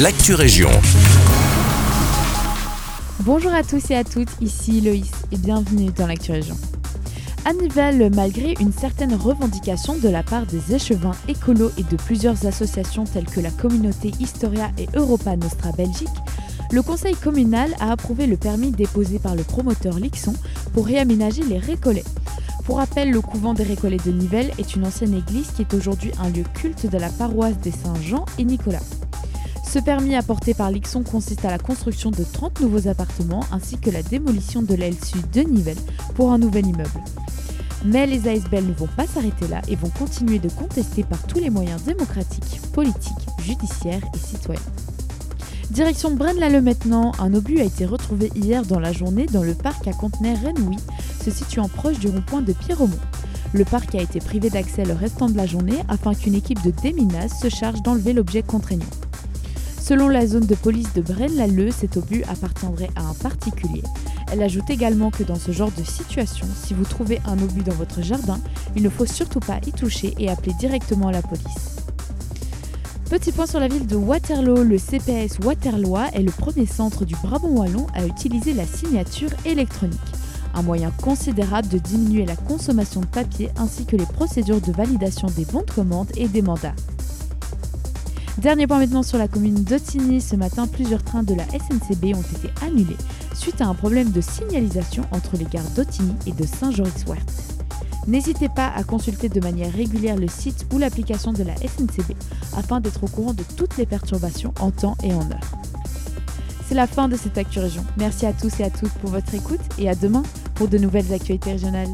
l'actu région. Bonjour à tous et à toutes, ici Loïs et bienvenue dans l'actu région. À Nivelles, malgré une certaine revendication de la part des échevins écolos et de plusieurs associations telles que la communauté Historia et Europa Nostra Belgique, le conseil communal a approuvé le permis déposé par le promoteur Lixon pour réaménager les récollets. Pour rappel, le couvent des Récollets de Nivelles est une ancienne église qui est aujourd'hui un lieu culte de la paroisse des Saint-Jean et Nicolas. Ce permis apporté par Lixon consiste à la construction de 30 nouveaux appartements ainsi que la démolition de l'aile sud de Nivelles pour un nouvel immeuble. Mais les ASBL ne vont pas s'arrêter là et vont continuer de contester par tous les moyens démocratiques, politiques, judiciaires et citoyens. Direction Braine-l'Alleud maintenant, un obus a été retrouvé hier dans la journée dans le parc à conteneurs Renouy, se situant proche du rond-point de Pierremont. Le parc a été privé d'accès le restant de la journée afin qu'une équipe de déminage se charge d'enlever l'objet contraignant. Selon la zone de police de Braine-l'Alleud, cet obus appartiendrait à un particulier. Elle ajoute également que dans ce genre de situation, si vous trouvez un obus dans votre jardin, il ne faut surtout pas y toucher et appeler directement la police. Petit point sur la ville de Waterloo, le CPS Waterlois est le premier centre du Brabant Wallon à utiliser la signature électronique un moyen considérable de diminuer la consommation de papier ainsi que les procédures de validation des bons de commande et des mandats. Dernier point maintenant sur la commune d'Otigny. Ce matin, plusieurs trains de la SNCB ont été annulés suite à un problème de signalisation entre les gares d'Otigny et de Saint-Joris-Wert. N'hésitez pas à consulter de manière régulière le site ou l'application de la SNCB afin d'être au courant de toutes les perturbations en temps et en heure. C'est la fin de cette Actu Région. Merci à tous et à toutes pour votre écoute et à demain pour de nouvelles actualités régionales.